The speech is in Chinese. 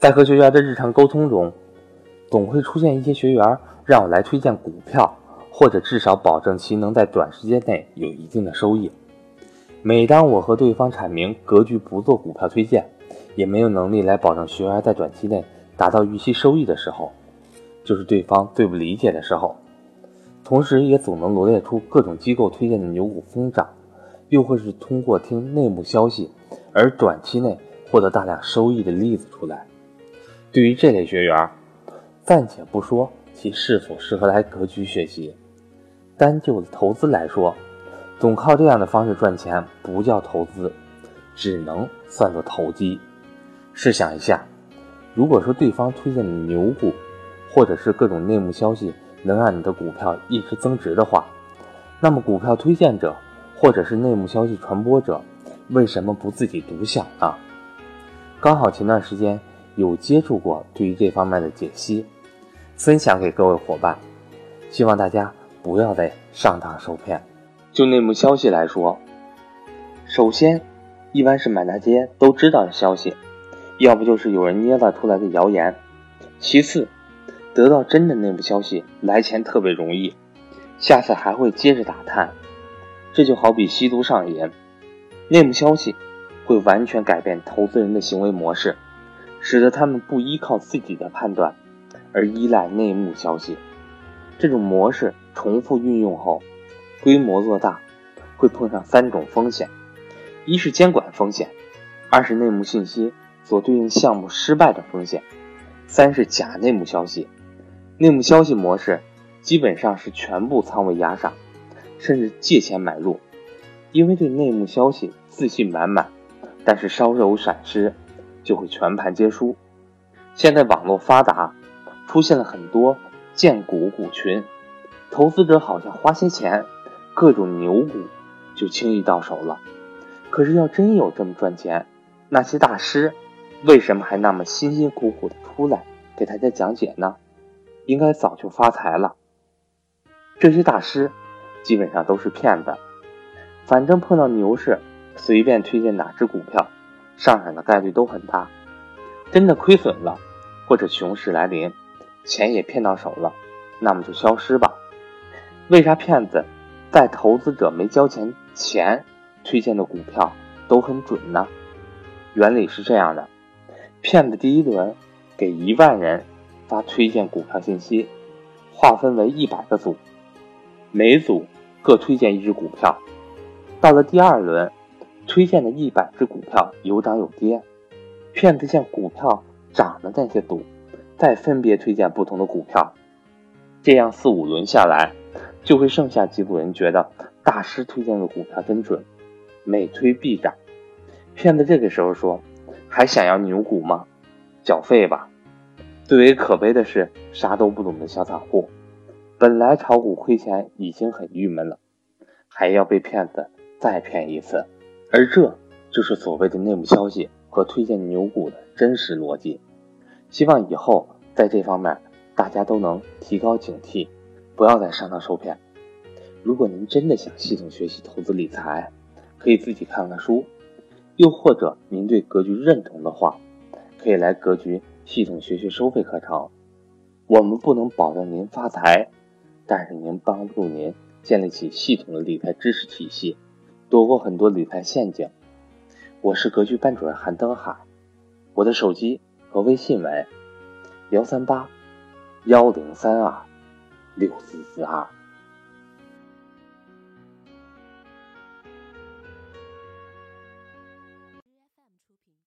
在和学员的日常沟通中，总会出现一些学员让我来推荐股票，或者至少保证其能在短时间内有一定的收益。每当我和对方阐明格局不做股票推荐，也没有能力来保证学员在短期内达到预期收益的时候，就是对方最不理解的时候。同时，也总能罗列出各种机构推荐的牛股疯涨，又或是通过听内幕消息而短期内获得大量收益的例子出来。对于这类学员，暂且不说其是否适合来格局学习，单就投资来说。总靠这样的方式赚钱不叫投资，只能算作投机。试想一下，如果说对方推荐的牛股，或者是各种内幕消息能让你的股票一直增值的话，那么股票推荐者或者是内幕消息传播者，为什么不自己独享呢？刚好前段时间有接触过对于这方面的解析，分享给各位伙伴，希望大家不要再上当受骗。就内幕消息来说，首先，一般是满大街都知道的消息，要不就是有人捏造出来的谣言。其次，得到真的内幕消息来钱特别容易，下次还会接着打探。这就好比吸毒上瘾，内幕消息会完全改变投资人的行为模式，使得他们不依靠自己的判断，而依赖内幕消息。这种模式重复运用后。规模做大，会碰上三种风险：一是监管风险，二是内幕信息所对应项目失败的风险，三是假内幕消息。内幕消息模式基本上是全部仓位压上，甚至借钱买入，因为对内幕消息自信满满，但是稍有闪失就会全盘皆输。现在网络发达，出现了很多荐股股群，投资者好像花些钱。各种牛股就轻易到手了，可是要真有这么赚钱，那些大师为什么还那么辛辛苦苦的出来给大家讲解呢？应该早就发财了。这些大师基本上都是骗子，反正碰到牛市，随便推荐哪只股票，上涨的概率都很大。真的亏损了，或者熊市来临，钱也骗到手了，那么就消失吧。为啥骗子？在投资者没交钱前推荐的股票都很准呢。原理是这样的：骗子第一轮给一万人发推荐股票信息，划分为一百个组，每组各推荐一只股票。到了第二轮，推荐的一百只股票有涨有跌，骗子向股票涨的那些组再分别推荐不同的股票，这样四五轮下来。就会剩下几组人觉得大师推荐的股票真准，每推必涨。骗子这个时候说：“还想要牛股吗？缴费吧。”最为可悲的是，啥都不懂的小散户，本来炒股亏钱已经很郁闷了，还要被骗子再骗一次。而这就是所谓的内幕消息和推荐牛股的真实逻辑。希望以后在这方面大家都能提高警惕。不要再上当受骗。如果您真的想系统学习投资理财，可以自己看看书；又或者您对格局认同的话，可以来格局系统学学收费课程。我们不能保证您发财，但是您帮助您建立起系统的理财知识体系，躲过很多理财陷阱。我是格局班主任韩登海，我的手机和微信为幺三八幺零三二。六四四二。